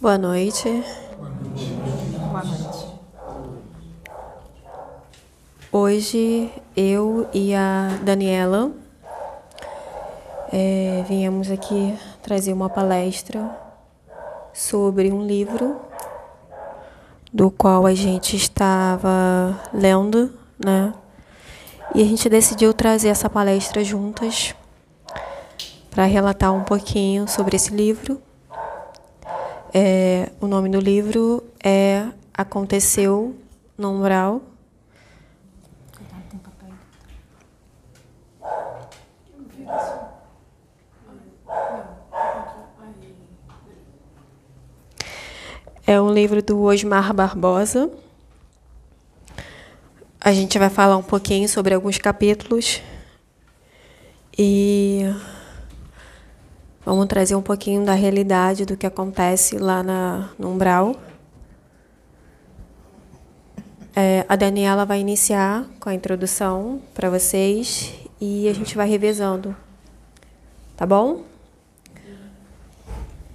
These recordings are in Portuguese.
Boa noite. Boa noite. Hoje eu e a Daniela é, viemos aqui trazer uma palestra sobre um livro do qual a gente estava lendo, né? E a gente decidiu trazer essa palestra juntas para relatar um pouquinho sobre esse livro. É, o nome do livro é Aconteceu no Umbral. É um livro do Osmar Barbosa. A gente vai falar um pouquinho sobre alguns capítulos e vamos trazer um pouquinho da realidade do que acontece lá na, no Umbral. É, a Daniela vai iniciar com a introdução para vocês e a gente vai revezando. Tá bom?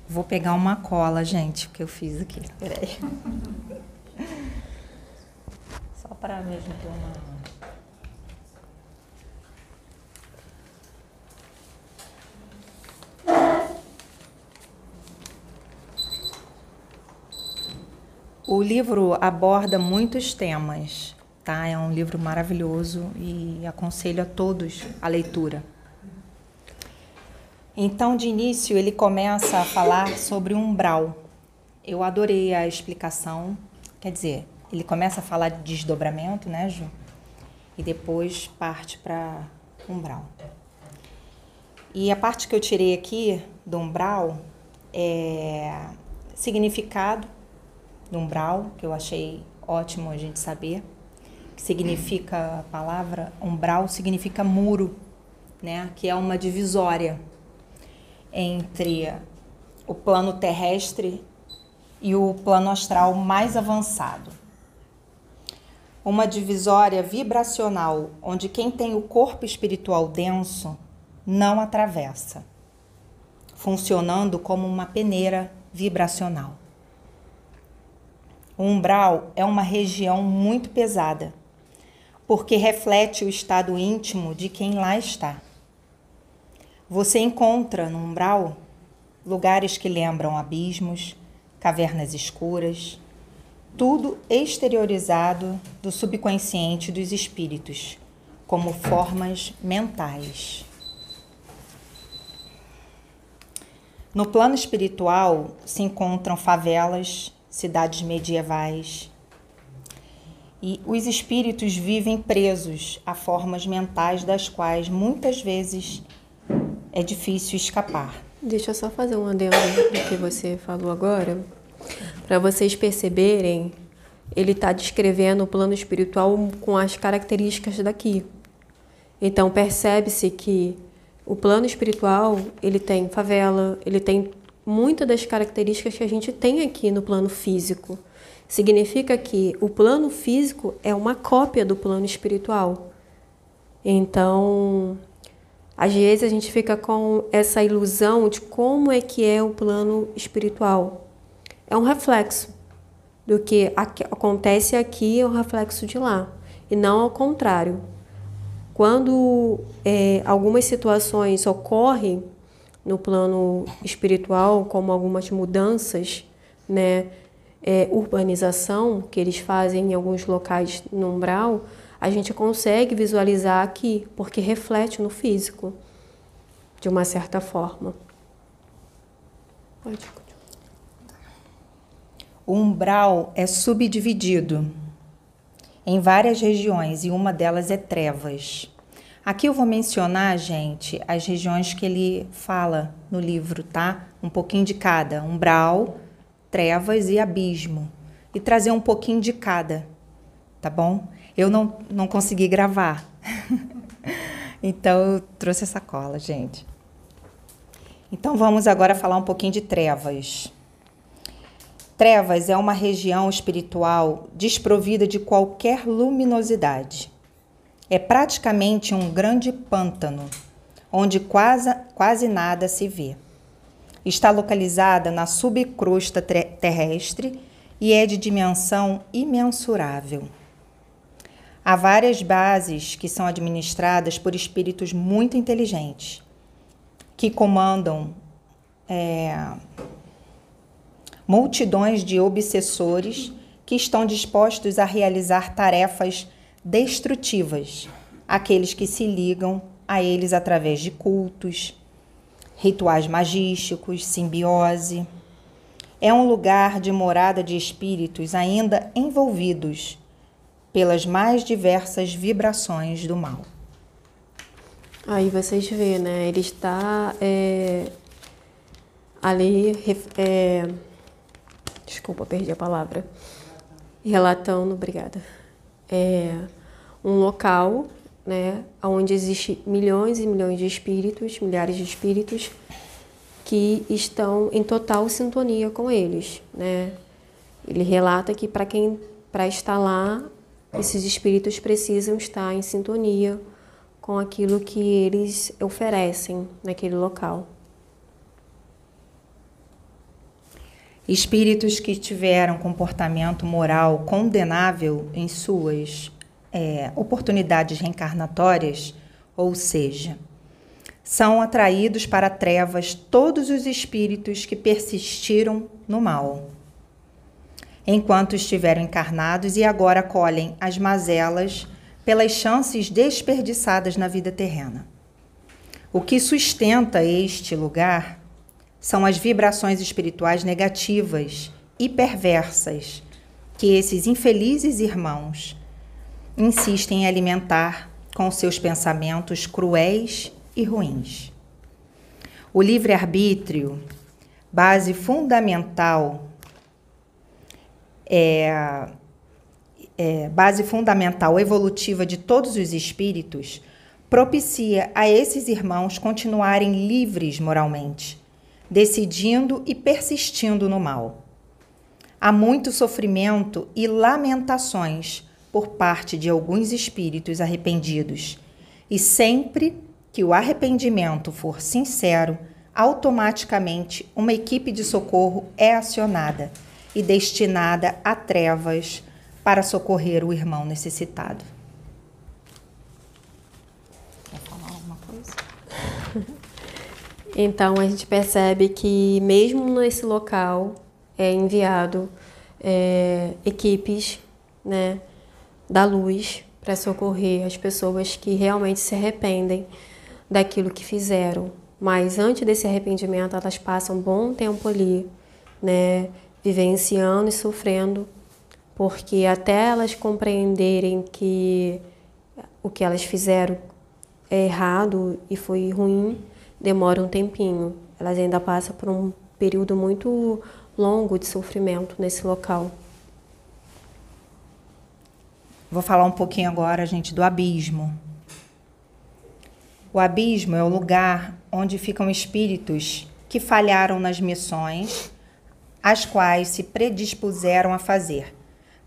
Vou pegar uma cola, gente, que eu fiz aqui. Peraí. Só para mesmo ter uma. O livro aborda muitos temas, tá? É um livro maravilhoso e aconselho a todos a leitura. Então, de início, ele começa a falar sobre umbral. Eu adorei a explicação. Quer dizer, ele começa a falar de desdobramento, né, Ju? E depois parte para umbral. E a parte que eu tirei aqui do umbral é significado umbral, que eu achei ótimo a gente saber. Que significa a palavra umbral significa muro, né? Que é uma divisória entre o plano terrestre e o plano astral mais avançado. Uma divisória vibracional onde quem tem o corpo espiritual denso não atravessa, funcionando como uma peneira vibracional. O umbral é uma região muito pesada, porque reflete o estado íntimo de quem lá está. Você encontra no umbral lugares que lembram abismos, cavernas escuras, tudo exteriorizado do subconsciente dos espíritos, como formas mentais. No plano espiritual se encontram favelas, cidades medievais. E os espíritos vivem presos a formas mentais das quais muitas vezes é difícil escapar. Deixa eu só fazer um adendo do que você falou agora, para vocês perceberem, ele está descrevendo o plano espiritual com as características daqui. Então percebe-se que o plano espiritual ele tem favela, ele tem muitas das características que a gente tem aqui no plano físico. Significa que o plano físico é uma cópia do plano espiritual. Então, às vezes a gente fica com essa ilusão de como é que é o plano espiritual. É um reflexo do que acontece aqui é um reflexo de lá e não ao contrário. Quando é, algumas situações ocorrem no plano espiritual, como algumas mudanças, né, é, urbanização que eles fazem em alguns locais no umbral, a gente consegue visualizar aqui, porque reflete no físico, de uma certa forma. Pode. O umbral é subdividido em várias regiões e uma delas é trevas. Aqui eu vou mencionar, gente, as regiões que ele fala no livro, tá? Um pouquinho de cada: umbral, trevas e abismo. E trazer um pouquinho de cada, tá bom? Eu não, não consegui gravar. então eu trouxe essa cola, gente. Então vamos agora falar um pouquinho de trevas. Trevas é uma região espiritual desprovida de qualquer luminosidade. É praticamente um grande pântano, onde quase, quase nada se vê. Está localizada na subcrosta terrestre e é de dimensão imensurável. Há várias bases que são administradas por espíritos muito inteligentes, que comandam é, multidões de obsessores que estão dispostos a realizar tarefas destrutivas, aqueles que se ligam a eles através de cultos, rituais magísticos, simbiose. É um lugar de morada de espíritos ainda envolvidos pelas mais diversas vibrações do mal. Aí vocês vê, né? Ele está é, ali, é, desculpa, perdi a palavra, relatando, obrigada, é, um local, né, onde existe milhões e milhões de espíritos, milhares de espíritos que estão em total sintonia com eles, né? Ele relata que para quem para estar lá esses espíritos precisam estar em sintonia com aquilo que eles oferecem naquele local. Espíritos que tiveram comportamento moral condenável em suas é, oportunidades reencarnatórias, ou seja, são atraídos para trevas todos os espíritos que persistiram no mal enquanto estiveram encarnados e agora colhem as mazelas pelas chances desperdiçadas na vida terrena. O que sustenta este lugar são as vibrações espirituais negativas e perversas que esses infelizes irmãos insistem em alimentar com seus pensamentos cruéis e ruins. O livre-arbítrio, base fundamental é, é, base fundamental evolutiva de todos os espíritos, propicia a esses irmãos continuarem livres moralmente, decidindo e persistindo no mal. Há muito sofrimento e lamentações por parte de alguns espíritos arrependidos, e sempre que o arrependimento for sincero, automaticamente uma equipe de socorro é acionada e destinada a trevas para socorrer o irmão necessitado. Quer falar alguma coisa? Então a gente percebe que mesmo nesse local é enviado é, equipes né, da luz para socorrer as pessoas que realmente se arrependem daquilo que fizeram. Mas antes desse arrependimento, elas passam um bom tempo ali, né, vivenciando e sofrendo, porque até elas compreenderem que o que elas fizeram é errado e foi ruim, demora um tempinho. Elas ainda passam por um período muito longo de sofrimento nesse local. Vou falar um pouquinho agora, gente, do abismo. O abismo é o lugar onde ficam espíritos que falharam nas missões as quais se predispuseram a fazer,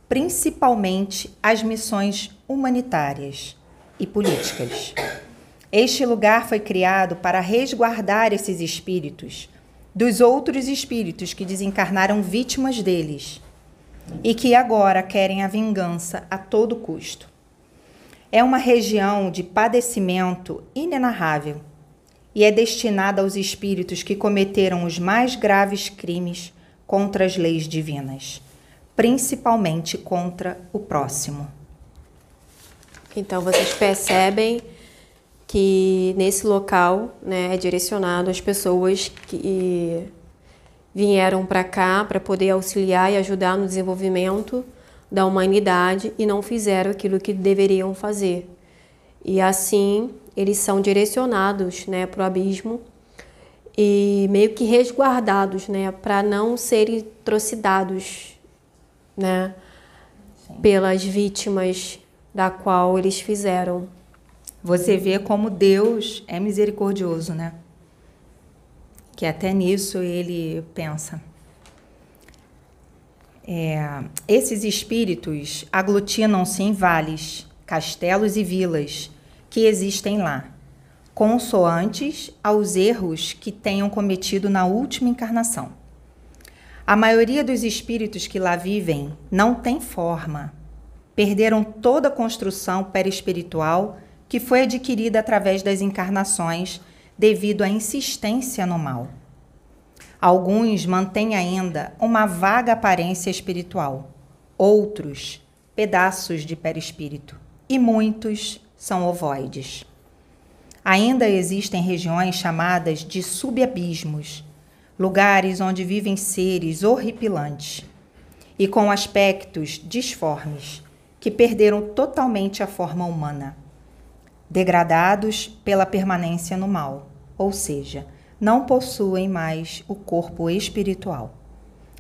principalmente as missões humanitárias e políticas. Este lugar foi criado para resguardar esses espíritos dos outros espíritos que desencarnaram vítimas deles e que agora querem a vingança a todo custo. É uma região de padecimento inenarrável e é destinada aos espíritos que cometeram os mais graves crimes contra as leis divinas, principalmente contra o próximo. Então vocês percebem que nesse local né, é direcionado às pessoas que vieram para cá para poder auxiliar e ajudar no desenvolvimento da humanidade e não fizeram aquilo que deveriam fazer. E assim eles são direcionados né, para o abismo e meio que resguardados, né, para não serem atrocidades, né, Sim. pelas vítimas da qual eles fizeram. Você vê como Deus é misericordioso, né? Que até nisso ele pensa. É, esses espíritos aglutinam-se em vales, castelos e vilas que existem lá consoantes aos erros que tenham cometido na última encarnação. A maioria dos espíritos que lá vivem não tem forma. Perderam toda a construção perispiritual que foi adquirida através das encarnações devido à insistência no mal. Alguns mantêm ainda uma vaga aparência espiritual, outros, pedaços de perispírito, e muitos são ovoides. Ainda existem regiões chamadas de subabismos, lugares onde vivem seres horripilantes e com aspectos disformes, que perderam totalmente a forma humana, degradados pela permanência no mal, ou seja, não possuem mais o corpo espiritual.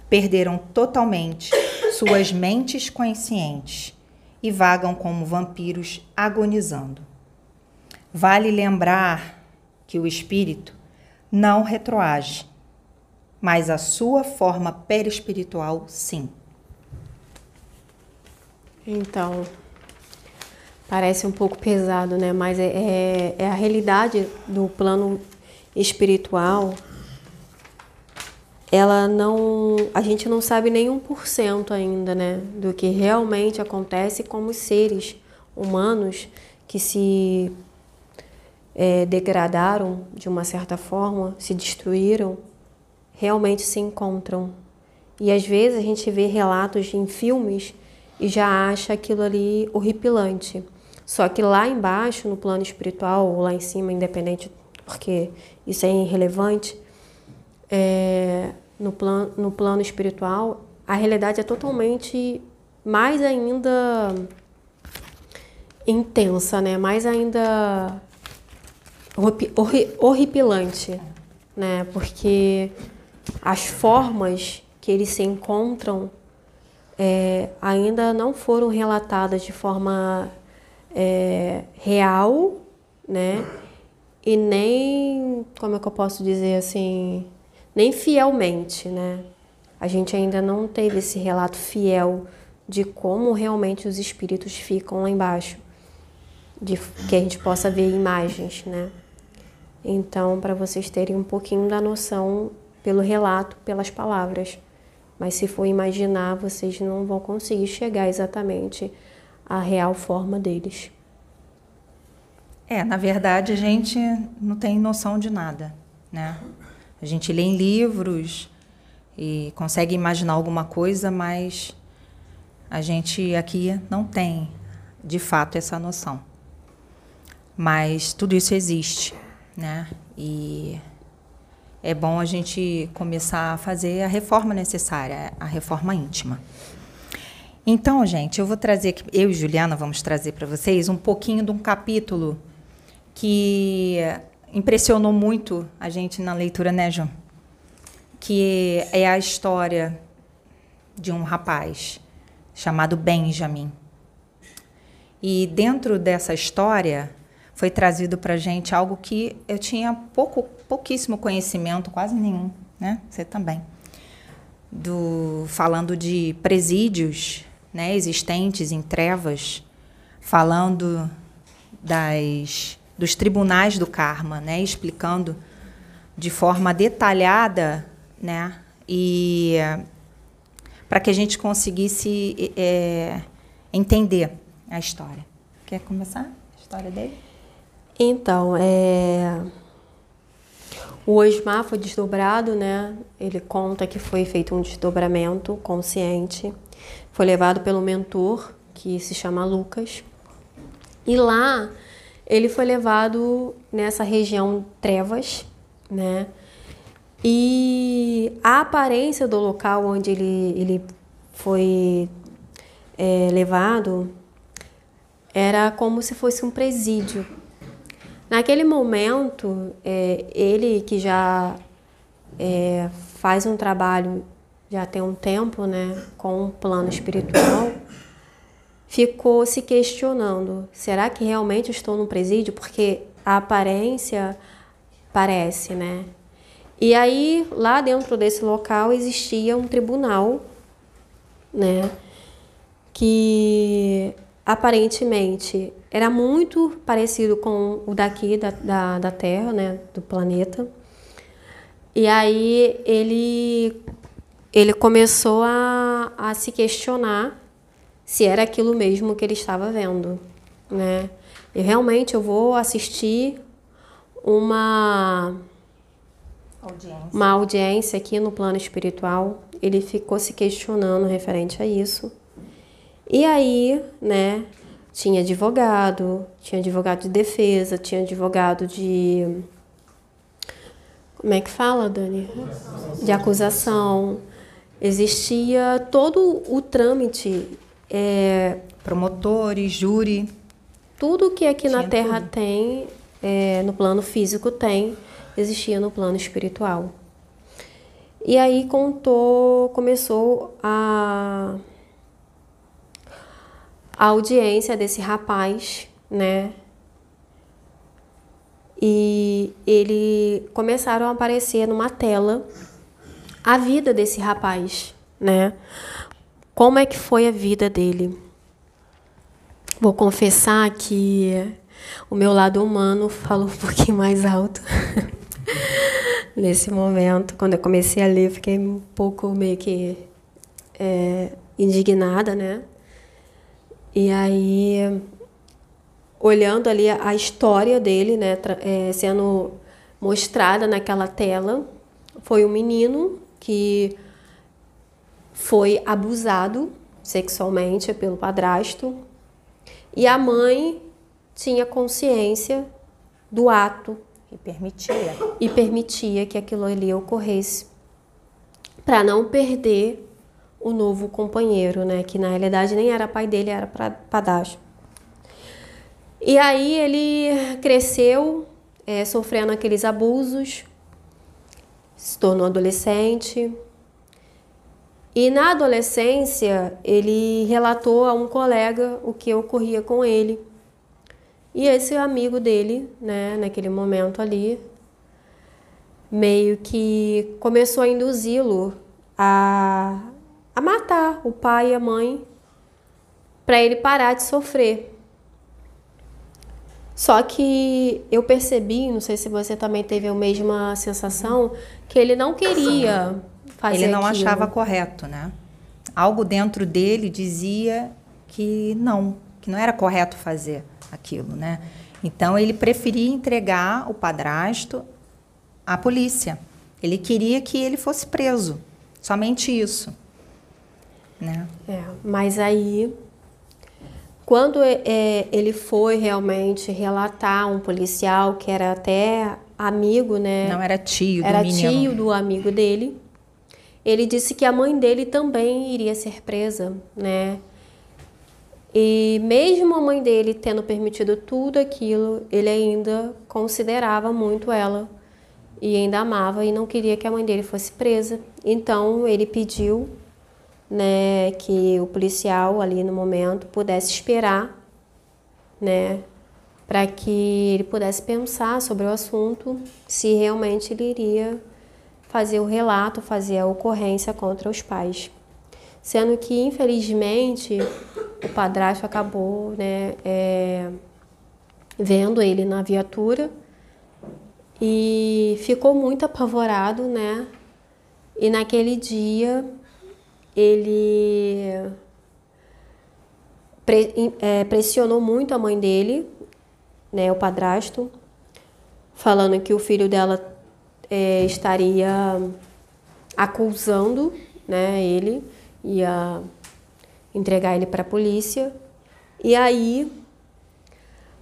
Perderam totalmente suas mentes conscientes e vagam como vampiros agonizando. Vale lembrar que o espírito não retroage, mas a sua forma perispiritual sim. Então, parece um pouco pesado, né? Mas é, é, é a realidade do plano espiritual. Ela não. A gente não sabe nem um por cento ainda, né? Do que realmente acontece com os seres humanos que se é, degradaram de uma certa forma, se destruíram, realmente se encontram. E às vezes a gente vê relatos em filmes e já acha aquilo ali horripilante. Só que lá embaixo, no plano espiritual, ou lá em cima, independente, porque isso é irrelevante, é, no, plan, no plano espiritual, a realidade é totalmente mais ainda intensa, né? Mais ainda horripilante, né? Porque as formas que eles se encontram é, ainda não foram relatadas de forma é, real, né? E nem, como é que eu posso dizer assim, nem fielmente, né? A gente ainda não teve esse relato fiel de como realmente os espíritos ficam lá embaixo, de que a gente possa ver imagens, né? Então, para vocês terem um pouquinho da noção pelo relato, pelas palavras. Mas se for imaginar, vocês não vão conseguir chegar exatamente à real forma deles. É, na verdade, a gente não tem noção de nada, né? A gente lê em livros e consegue imaginar alguma coisa, mas a gente aqui não tem, de fato, essa noção. Mas tudo isso existe né? E é bom a gente começar a fazer a reforma necessária, a reforma íntima. Então, gente, eu vou trazer aqui, eu e Juliana vamos trazer para vocês um pouquinho de um capítulo que impressionou muito a gente na leitura, né, João? Que é a história de um rapaz chamado Benjamin. E dentro dessa história, foi trazido para gente algo que eu tinha pouco, pouquíssimo conhecimento, quase nenhum, né? Você também. Do, falando de presídios né, existentes em trevas, falando das, dos tribunais do karma, né, explicando de forma detalhada né, e para que a gente conseguisse é, entender a história. Quer começar a história dele? Então, é... o Osmar foi desdobrado, né? Ele conta que foi feito um desdobramento consciente. Foi levado pelo mentor, que se chama Lucas. E lá ele foi levado nessa região trevas, né? E a aparência do local onde ele, ele foi é, levado era como se fosse um presídio, Naquele momento, é, ele que já é, faz um trabalho já tem um tempo, né, com um plano espiritual, ficou se questionando: será que realmente estou no presídio? Porque a aparência parece, né? E aí, lá dentro desse local existia um tribunal, né, que aparentemente era muito parecido com o daqui da, da, da Terra, né, do planeta. E aí ele, ele começou a, a se questionar se era aquilo mesmo que ele estava vendo, né? E realmente eu vou assistir uma audiência. uma audiência aqui no plano espiritual. Ele ficou se questionando referente a isso. E aí, né, tinha advogado, tinha advogado de defesa, tinha advogado de. Como é que fala, Dani? De acusação. Existia todo o trâmite. É, Promotores, júri. Tudo que aqui na Terra tudo. tem, é, no plano físico tem, existia no plano espiritual. E aí contou, começou a a audiência desse rapaz, né? E ele começaram a aparecer numa tela a vida desse rapaz, né? Como é que foi a vida dele? Vou confessar que o meu lado humano falou um pouquinho mais alto. Nesse momento, quando eu comecei a ler, fiquei um pouco meio que é, indignada, né? E aí, olhando ali a história dele, né, é, sendo mostrada naquela tela, foi um menino que foi abusado sexualmente pelo padrasto e a mãe tinha consciência do ato e permitia e permitia que aquilo ali ocorresse para não perder o novo companheiro, né? Que na realidade nem era pai dele, era padrasto. E aí ele cresceu é, sofrendo aqueles abusos, se tornou adolescente. E na adolescência ele relatou a um colega o que ocorria com ele. E esse amigo dele, né, naquele momento ali, meio que começou a induzi-lo a a matar o pai e a mãe para ele parar de sofrer. Só que eu percebi, não sei se você também teve a mesma sensação, que ele não queria fazer Ele não aquilo. achava correto, né? Algo dentro dele dizia que não, que não era correto fazer aquilo, né? Então ele preferia entregar o padrasto à polícia. Ele queria que ele fosse preso. Somente isso né? É, mas aí, quando é, ele foi realmente relatar um policial que era até amigo, né? Não era tio do era menino. tio do amigo dele. Ele disse que a mãe dele também iria ser presa, né? E mesmo a mãe dele tendo permitido tudo aquilo, ele ainda considerava muito ela e ainda amava e não queria que a mãe dele fosse presa. Então ele pediu né, que o policial ali no momento pudesse esperar, né, para que ele pudesse pensar sobre o assunto, se realmente ele iria fazer o relato, fazer a ocorrência contra os pais. Sendo que, infelizmente, o padrasto acabou né, é, vendo ele na viatura e ficou muito apavorado, né? E naquele dia ele pre, é, pressionou muito a mãe dele, né, o padrasto, falando que o filho dela é, estaria acusando, né, ele ia entregar ele para a polícia. E aí,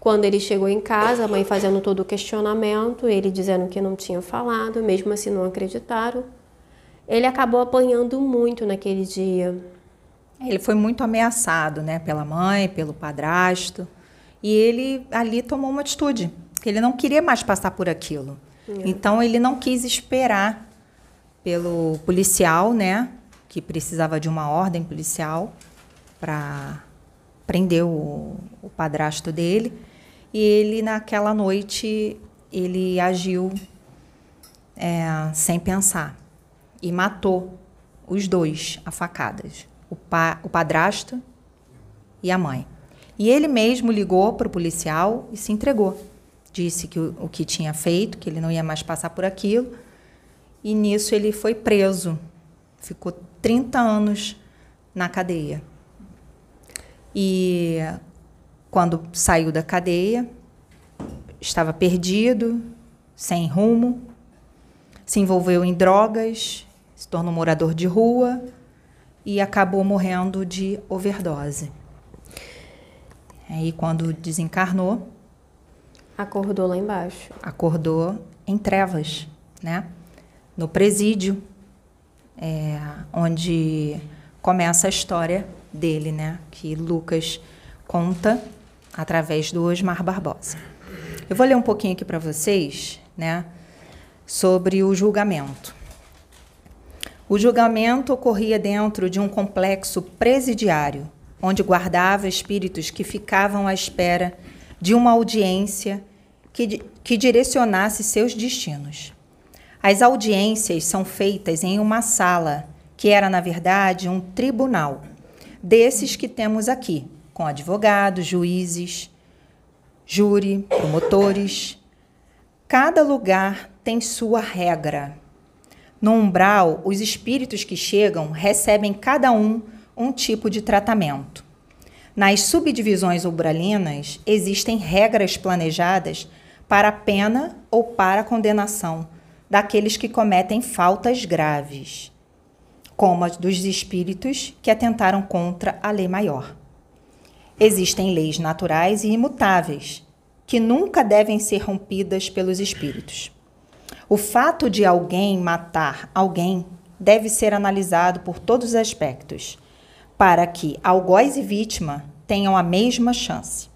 quando ele chegou em casa, a mãe fazendo todo o questionamento, ele dizendo que não tinha falado, mesmo assim não acreditaram. Ele acabou apanhando muito naquele dia. Ele foi muito ameaçado, né, pela mãe, pelo padrasto, e ele ali tomou uma atitude, que ele não queria mais passar por aquilo. É. Então ele não quis esperar pelo policial, né, que precisava de uma ordem policial para prender o, o padrasto dele. E ele naquela noite ele agiu é, sem pensar e matou os dois a facadas, o, pa, o padrasto e a mãe. E ele mesmo ligou para o policial e se entregou. Disse que o, o que tinha feito, que ele não ia mais passar por aquilo. E nisso ele foi preso. Ficou 30 anos na cadeia. E quando saiu da cadeia, estava perdido, sem rumo, se envolveu em drogas, se tornou morador de rua e acabou morrendo de overdose. Aí, quando desencarnou, acordou lá embaixo. Acordou em trevas, né? No presídio, é, onde começa a história dele, né? Que Lucas conta através do Osmar Barbosa. Eu vou ler um pouquinho aqui para vocês, né? Sobre o julgamento. O julgamento ocorria dentro de um complexo presidiário onde guardava espíritos que ficavam à espera de uma audiência que, que direcionasse seus destinos. As audiências são feitas em uma sala, que era, na verdade, um tribunal, desses que temos aqui, com advogados, juízes, júri, promotores. Cada lugar tem sua regra. No umbral, os espíritos que chegam recebem cada um um tipo de tratamento. Nas subdivisões umbralinas, existem regras planejadas para pena ou para condenação daqueles que cometem faltas graves, como as dos espíritos que atentaram contra a lei maior. Existem leis naturais e imutáveis, que nunca devem ser rompidas pelos espíritos. O fato de alguém matar alguém deve ser analisado por todos os aspectos, para que algoz e vítima tenham a mesma chance.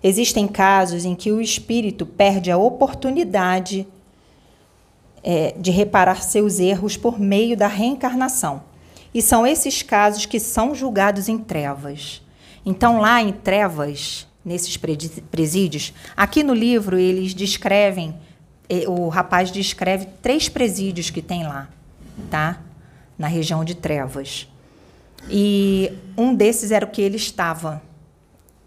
Existem casos em que o espírito perde a oportunidade é, de reparar seus erros por meio da reencarnação. E são esses casos que são julgados em trevas. Então, lá em trevas, nesses presídios, aqui no livro eles descrevem, o rapaz descreve três presídios que tem lá, tá? Na região de trevas. E um desses era o que ele estava.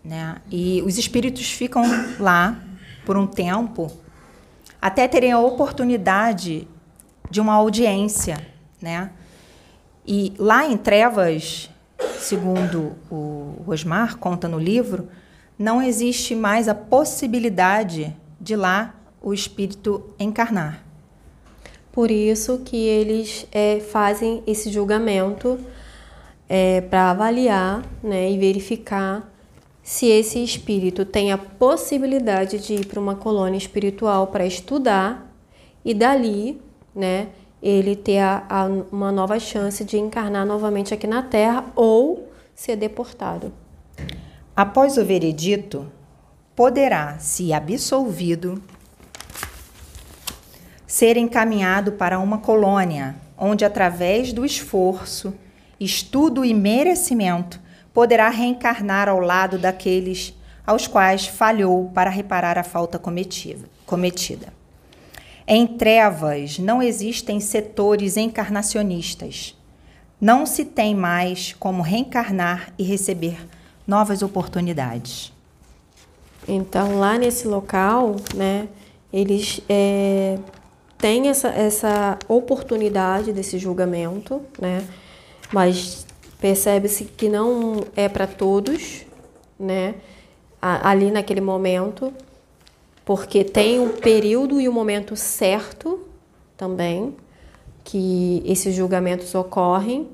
Né? E os espíritos ficam lá por um tempo até terem a oportunidade de uma audiência. Né? E lá em Trevas, segundo o Osmar conta no livro, não existe mais a possibilidade de lá o espírito encarnar. Por isso que eles é, fazem esse julgamento é, para avaliar né, e verificar se esse espírito tem a possibilidade de ir para uma colônia espiritual para estudar e dali, né, ele ter a, a, uma nova chance de encarnar novamente aqui na Terra ou ser deportado. Após o veredito, poderá, se absolvido, ser encaminhado para uma colônia, onde, através do esforço estudo e merecimento, poderá reencarnar ao lado daqueles aos quais falhou para reparar a falta cometida. Em trevas não existem setores encarnacionistas. Não se tem mais como reencarnar e receber novas oportunidades. Então, lá nesse local, né, eles é, têm essa, essa oportunidade desse julgamento, né? mas percebe-se que não é para todos, né? Ali naquele momento, porque tem um período e um momento certo também que esses julgamentos ocorrem,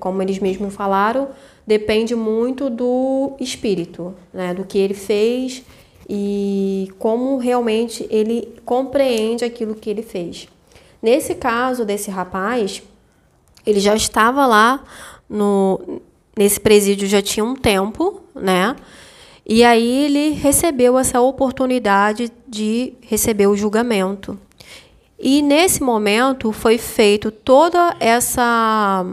como eles mesmos falaram, depende muito do espírito, né? Do que ele fez e como realmente ele compreende aquilo que ele fez. Nesse caso desse rapaz, ele já estava lá no, nesse presídio já tinha um tempo, né? E aí ele recebeu essa oportunidade de receber o julgamento. E nesse momento foi feito toda essa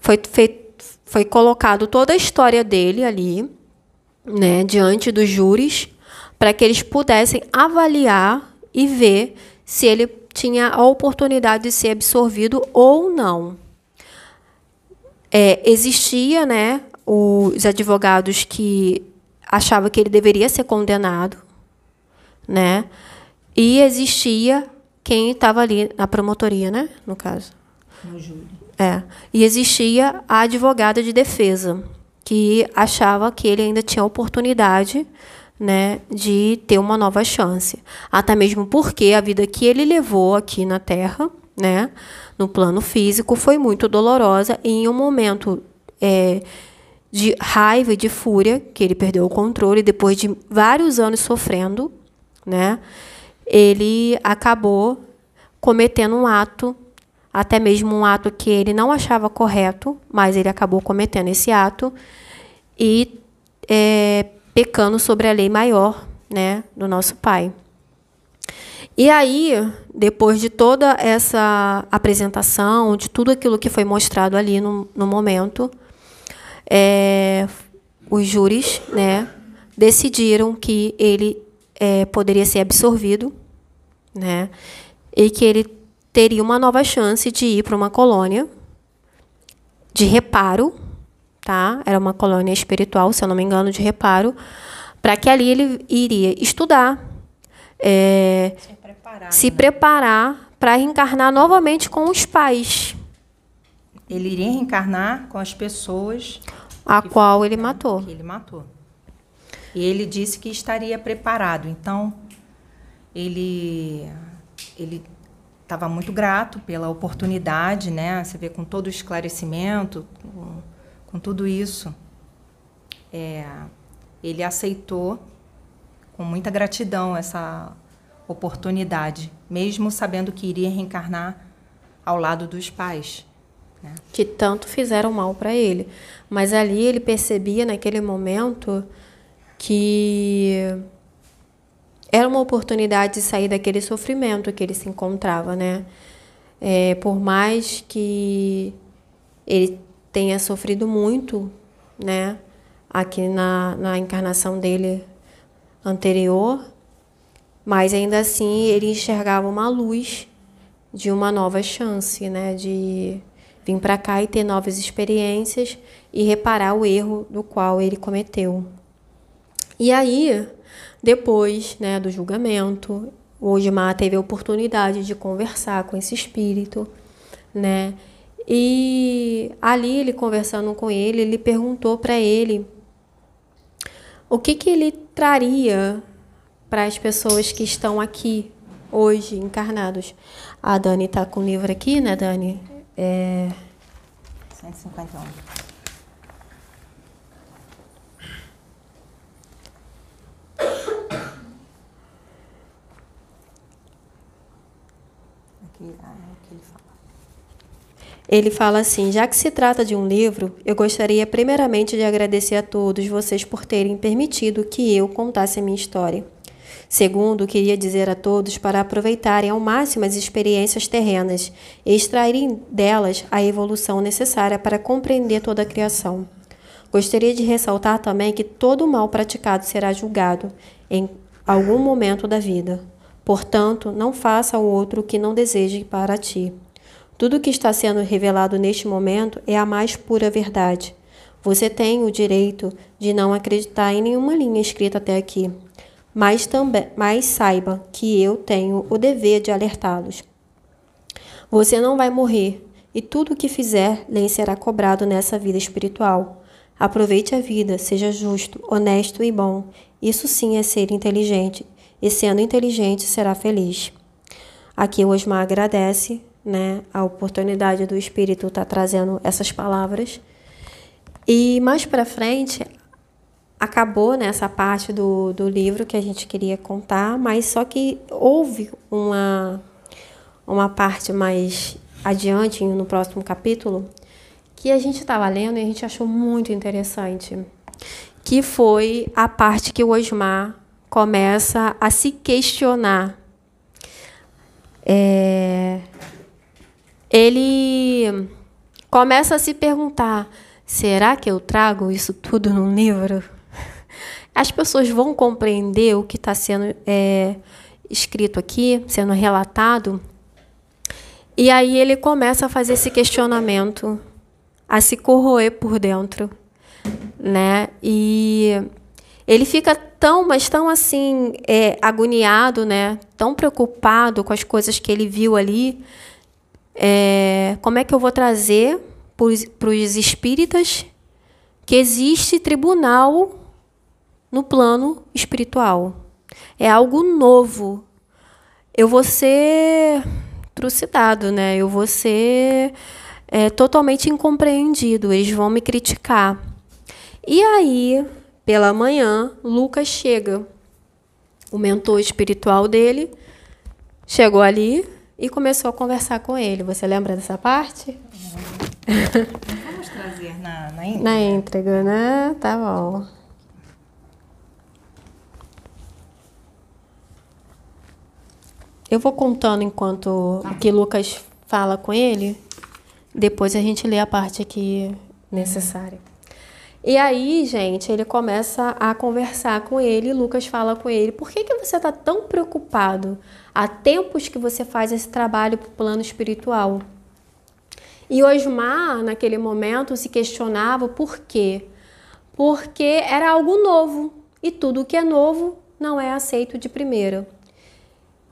foi feito foi colocado toda a história dele ali, né, diante dos júris, para que eles pudessem avaliar e ver se ele tinha a oportunidade de ser absorvido ou não. É, existia né, os advogados que achavam que ele deveria ser condenado, né? E existia quem estava ali na promotoria, né? No caso. No júri. É. E existia a advogada de defesa, que achava que ele ainda tinha oportunidade né, de ter uma nova chance. Até mesmo porque a vida que ele levou aqui na Terra, né, no plano físico, foi muito dolorosa e em um momento é, de raiva e de fúria, que ele perdeu o controle depois de vários anos sofrendo, né, ele acabou cometendo um ato, até mesmo um ato que ele não achava correto, mas ele acabou cometendo esse ato e é, pecando sobre a lei maior, né, do nosso Pai. E aí, depois de toda essa apresentação, de tudo aquilo que foi mostrado ali no, no momento, é, os júris, né, decidiram que ele é, poderia ser absorvido, né, e que ele teria uma nova chance de ir para uma colônia de reparo tá? Era uma colônia espiritual, se eu não me engano, de reparo, para que ali ele iria estudar, é, se preparar, se né? preparar para reencarnar novamente com os pais. Ele iria reencarnar com as pessoas a qual ele matou. Ele matou. E ele disse que estaria preparado. Então, ele ele estava muito grato pela oportunidade, né? Você vê com todo o esclarecimento, com com tudo isso, é, ele aceitou com muita gratidão essa oportunidade, mesmo sabendo que iria reencarnar ao lado dos pais. Né? Que tanto fizeram mal para ele. Mas ali ele percebia naquele momento que era uma oportunidade de sair daquele sofrimento que ele se encontrava, né? É, por mais que ele tenha sofrido muito, né? Aqui na, na encarnação dele anterior, mas ainda assim ele enxergava uma luz de uma nova chance, né? De vir para cá e ter novas experiências e reparar o erro do qual ele cometeu. E aí, depois né, do julgamento, o Osmar teve a oportunidade de conversar com esse espírito, né? E ali ele conversando com ele, ele perguntou para ele o que que ele traria para as pessoas que estão aqui hoje encarnados. A Dani está com o livro aqui, né, Dani? É... 151. Ah, aqui ele fala. Ele fala assim: já que se trata de um livro, eu gostaria primeiramente de agradecer a todos vocês por terem permitido que eu contasse a minha história. Segundo, queria dizer a todos para aproveitarem ao máximo as experiências terrenas e extraírem delas a evolução necessária para compreender toda a criação. Gostaria de ressaltar também que todo mal praticado será julgado em algum momento da vida. Portanto, não faça ao outro o que não deseje para ti. Tudo o que está sendo revelado neste momento é a mais pura verdade. Você tem o direito de não acreditar em nenhuma linha escrita até aqui, mas também, mas saiba que eu tenho o dever de alertá-los. Você não vai morrer e tudo o que fizer lhe será cobrado nessa vida espiritual. Aproveite a vida, seja justo, honesto e bom. Isso sim é ser inteligente, e sendo inteligente será feliz. Aqui o Osmar agradece né, a oportunidade do Espírito estar tá trazendo essas palavras. E mais para frente, acabou nessa né, parte do, do livro que a gente queria contar, mas só que houve uma, uma parte mais adiante, no próximo capítulo, que a gente estava lendo e a gente achou muito interessante, que foi a parte que o Osmar começa a se questionar. É, ele começa a se perguntar: será que eu trago isso tudo num livro? As pessoas vão compreender o que está sendo é, escrito aqui, sendo relatado? E aí ele começa a fazer esse questionamento, a se corroer por dentro. né? E ele fica tão, mas tão assim, é, agoniado, né? Tão preocupado com as coisas que ele viu ali. É, como é que eu vou trazer para os espíritas que existe tribunal no plano espiritual? É algo novo. Eu vou ser trucidado, né? Eu vou ser é, totalmente incompreendido. Eles vão me criticar. E aí pela manhã, Lucas chega. O mentor espiritual dele chegou ali e começou a conversar com ele. Você lembra dessa parte? Vamos trazer na, na íntegra. Na íntegra, né? Tá bom. Eu vou contando enquanto tá. que Lucas fala com ele. Depois a gente lê a parte aqui necessária. E aí, gente, ele começa a conversar com ele. Lucas fala com ele: por que, que você está tão preocupado? Há tempos que você faz esse trabalho para o plano espiritual. E Osmar, naquele momento, se questionava por quê? Porque era algo novo. E tudo que é novo não é aceito de primeira.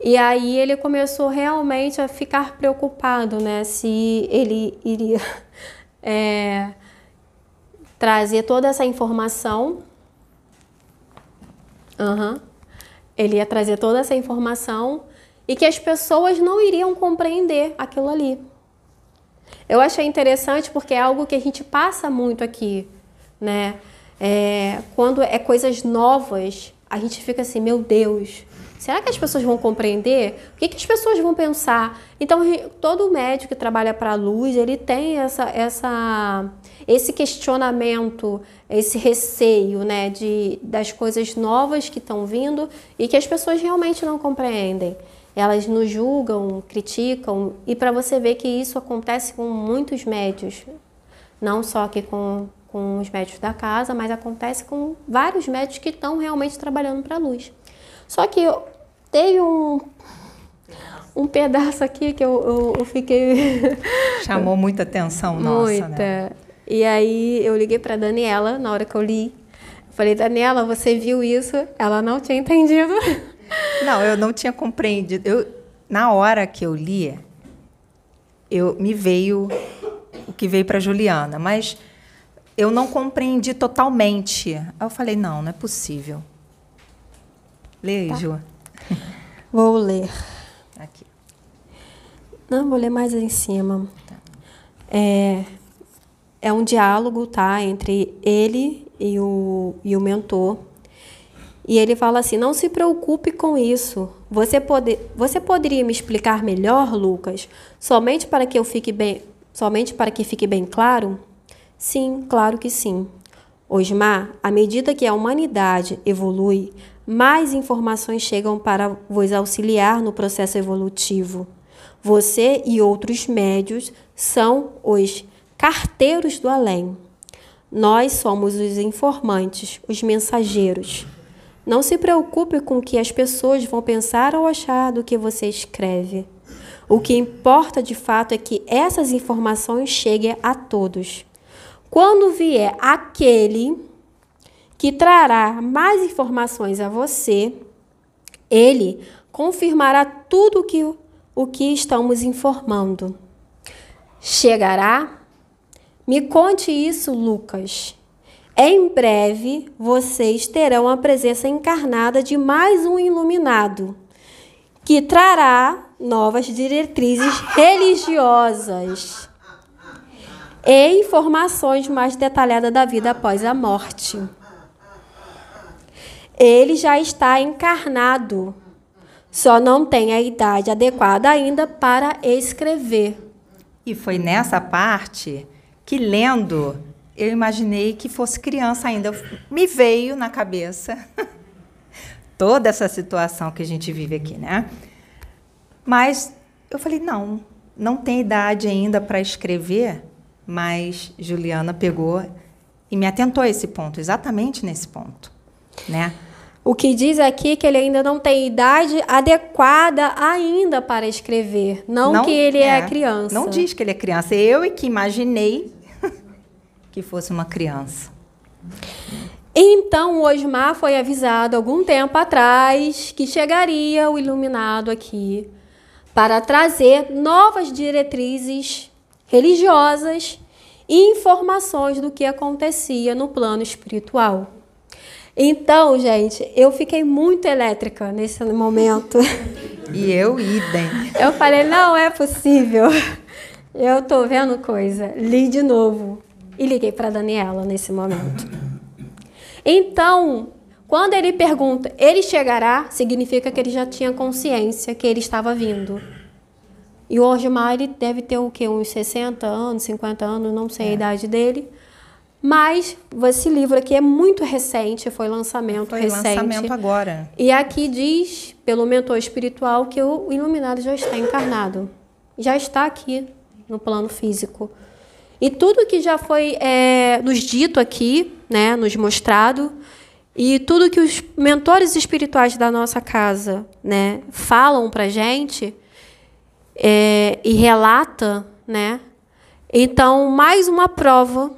E aí ele começou realmente a ficar preocupado, né? Se ele iria. É, trazer toda essa informação. Uhum. Ele ia trazer toda essa informação e que as pessoas não iriam compreender aquilo ali. Eu achei interessante porque é algo que a gente passa muito aqui, né? É, quando é coisas novas, a gente fica assim, meu Deus, será que as pessoas vão compreender? O que, que as pessoas vão pensar? Então, todo médico que trabalha para a luz, ele tem essa, essa esse questionamento, esse receio, né, de, das coisas novas que estão vindo e que as pessoas realmente não compreendem. Elas nos julgam, criticam, e para você ver que isso acontece com muitos médios, não só aqui com, com os médios da casa, mas acontece com vários médios que estão realmente trabalhando para a luz. Só que teve um, um pedaço aqui que eu, eu, eu fiquei. Chamou muita atenção nossa, muita. né? E aí eu liguei para Daniela na hora que eu li. Falei, Daniela, você viu isso? Ela não tinha entendido. Não, eu não tinha compreendido. Eu, na hora que eu li, eu me veio o que veio para Juliana, mas eu não compreendi totalmente. Aí eu falei, não, não é possível. Lê aí, tá. Ju. Vou ler. Aqui. Não, vou ler mais em cima. Tá. É, é um diálogo, tá, entre ele e o, e o mentor. E ele fala assim: não se preocupe com isso. Você, pode, você poderia me explicar melhor, Lucas, somente para que eu fique bem, somente para que fique bem claro? Sim, claro que sim. Osmar, à medida que a humanidade evolui, mais informações chegam para vos auxiliar no processo evolutivo. Você e outros médios são os carteiros do além. Nós somos os informantes, os mensageiros. Não se preocupe com o que as pessoas vão pensar ou achar do que você escreve. O que importa de fato é que essas informações cheguem a todos. Quando vier aquele que trará mais informações a você, ele confirmará tudo que, o que estamos informando. Chegará me conte isso, Lucas. Em breve vocês terão a presença encarnada de mais um iluminado, que trará novas diretrizes religiosas e informações mais detalhadas da vida após a morte. Ele já está encarnado, só não tem a idade adequada ainda para escrever. E foi nessa parte que lendo, eu imaginei que fosse criança ainda. Me veio na cabeça toda essa situação que a gente vive aqui, né? Mas eu falei, não, não tem idade ainda para escrever, mas Juliana pegou e me atentou a esse ponto, exatamente nesse ponto, né? O que diz aqui é que ele ainda não tem idade adequada ainda para escrever, não, não que ele é, é criança. Não diz que ele é criança. Eu é que imaginei que fosse uma criança. Então, o Osmar foi avisado algum tempo atrás que chegaria o iluminado aqui para trazer novas diretrizes religiosas e informações do que acontecia no plano espiritual. Então, gente, eu fiquei muito elétrica nesse momento. E eu, idem. Eu falei, não é possível. Eu tô vendo coisa. Li de novo. E liguei para Daniela nesse momento. Então, quando ele pergunta, ele chegará, significa que ele já tinha consciência que ele estava vindo. E o Osmar, ele deve ter o quê? Uns 60 anos, 50 anos, não sei é. a idade dele. Mas esse livro aqui é muito recente, foi lançamento foi recente. lançamento agora. E aqui diz, pelo mentor espiritual, que o iluminado já está encarnado. Já está aqui no plano físico. E tudo que já foi é, nos dito aqui, né, nos mostrado, e tudo que os mentores espirituais da nossa casa né, falam para gente é, e relata, né? Então, mais uma prova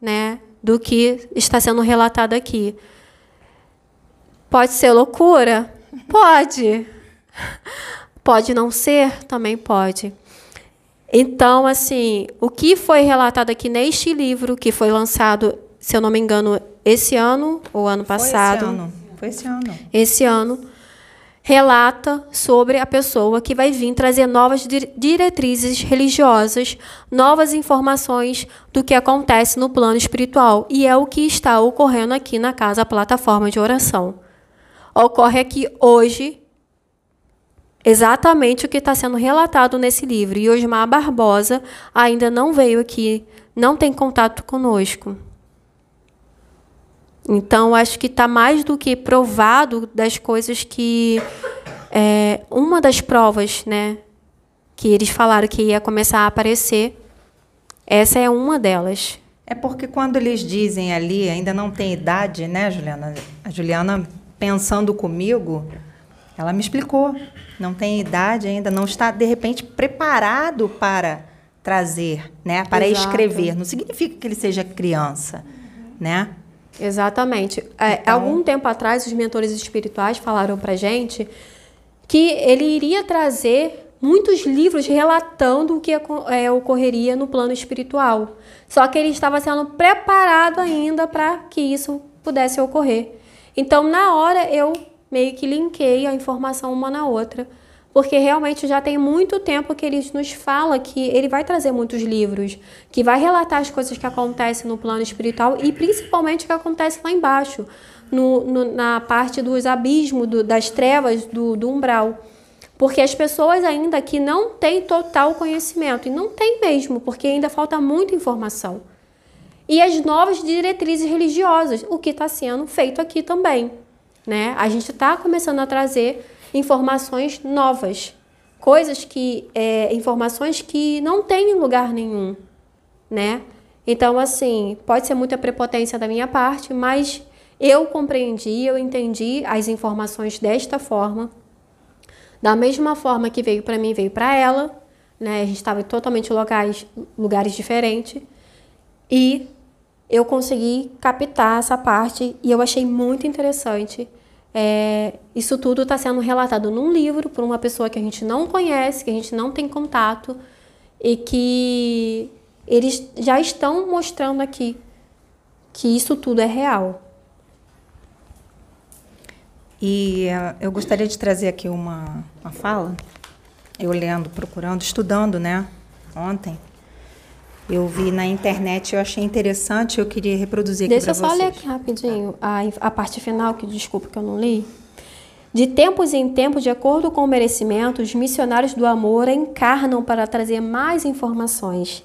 né, do que está sendo relatado aqui. Pode ser loucura? Pode. Pode não ser? Também pode. Então, assim, o que foi relatado aqui neste livro, que foi lançado, se eu não me engano, esse ano ou ano passado? Foi esse ano. Foi esse ano. Esse ano relata sobre a pessoa que vai vir trazer novas diretrizes religiosas, novas informações do que acontece no plano espiritual. E é o que está ocorrendo aqui na casa plataforma de oração. Ocorre aqui hoje exatamente o que está sendo relatado nesse livro. E Osmar Barbosa ainda não veio aqui, não tem contato conosco. Então, acho que está mais do que provado das coisas que. É, uma das provas, né? Que eles falaram que ia começar a aparecer, essa é uma delas. É porque quando eles dizem ali, ainda não tem idade, né, Juliana? A Juliana, pensando comigo, ela me explicou. Não tem idade ainda, não está, de repente, preparado para trazer, né? Para Exato. escrever. Não significa que ele seja criança, né? Exatamente. É, então... algum tempo atrás, os mentores espirituais falaram para gente que ele iria trazer muitos livros relatando o que é, ocorreria no plano espiritual. Só que ele estava sendo preparado ainda para que isso pudesse ocorrer. Então, na hora, eu meio que linkei a informação uma na outra porque realmente já tem muito tempo que ele nos fala que ele vai trazer muitos livros, que vai relatar as coisas que acontecem no plano espiritual e principalmente o que acontece lá embaixo, no, no, na parte dos abismos, do, das trevas, do, do umbral. Porque as pessoas ainda que não têm total conhecimento, e não tem mesmo, porque ainda falta muita informação. E as novas diretrizes religiosas, o que está sendo feito aqui também. Né? A gente está começando a trazer informações novas, coisas que, é, informações que não tem em lugar nenhum, né? Então, assim, pode ser muita prepotência da minha parte, mas eu compreendi, eu entendi as informações desta forma. Da mesma forma que veio para mim, veio para ela, né? A gente estava em totalmente locais, lugares diferentes. E eu consegui captar essa parte e eu achei muito interessante é, isso tudo está sendo relatado num livro por uma pessoa que a gente não conhece, que a gente não tem contato e que eles já estão mostrando aqui que isso tudo é real. E uh, eu gostaria de trazer aqui uma, uma fala, eu lendo, procurando, estudando, né, ontem, eu vi na internet, eu achei interessante, eu queria reproduzir aqui vocês. Deixa eu só ler aqui rapidinho a, a parte final, que desculpa que eu não li. De tempos em tempos, de acordo com o merecimento, os missionários do amor encarnam para trazer mais informações.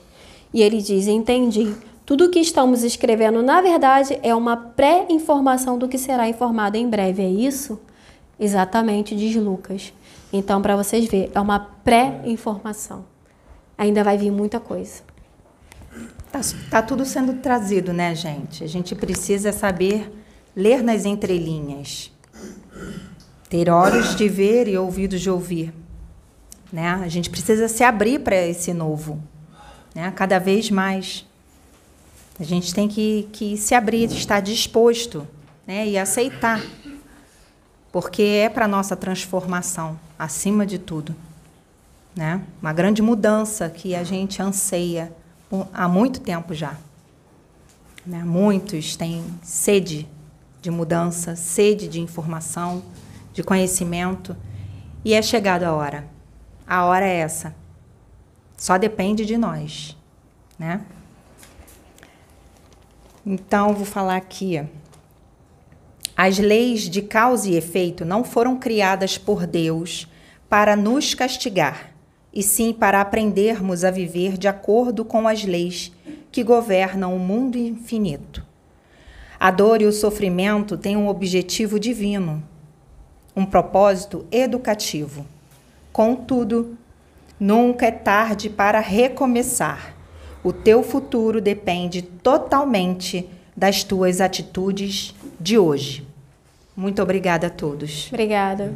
E ele diz: Entendi. Tudo o que estamos escrevendo, na verdade, é uma pré-informação do que será informado em breve. É isso? Exatamente, diz Lucas. Então, para vocês verem, é uma pré-informação. Ainda vai vir muita coisa. Tá, tá tudo sendo trazido, né, gente? A gente precisa saber ler nas entrelinhas. Ter olhos de ver e ouvidos de ouvir. Né? A gente precisa se abrir para esse novo, né? cada vez mais. A gente tem que, que se abrir, estar disposto né, e aceitar, porque é para a nossa transformação, acima de tudo. Né? Uma grande mudança que a gente anseia há muito tempo já. Né? Muitos têm sede de mudança, sede de informação, de conhecimento, e é chegada a hora. A hora é essa. Só depende de nós, né? Então, vou falar aqui. As leis de causa e efeito não foram criadas por Deus para nos castigar, e sim para aprendermos a viver de acordo com as leis que governam o mundo infinito. A dor e o sofrimento têm um objetivo divino, um propósito educativo. Contudo, nunca é tarde para recomeçar o teu futuro depende totalmente das tuas atitudes de hoje. Muito obrigada a todos. Obrigada.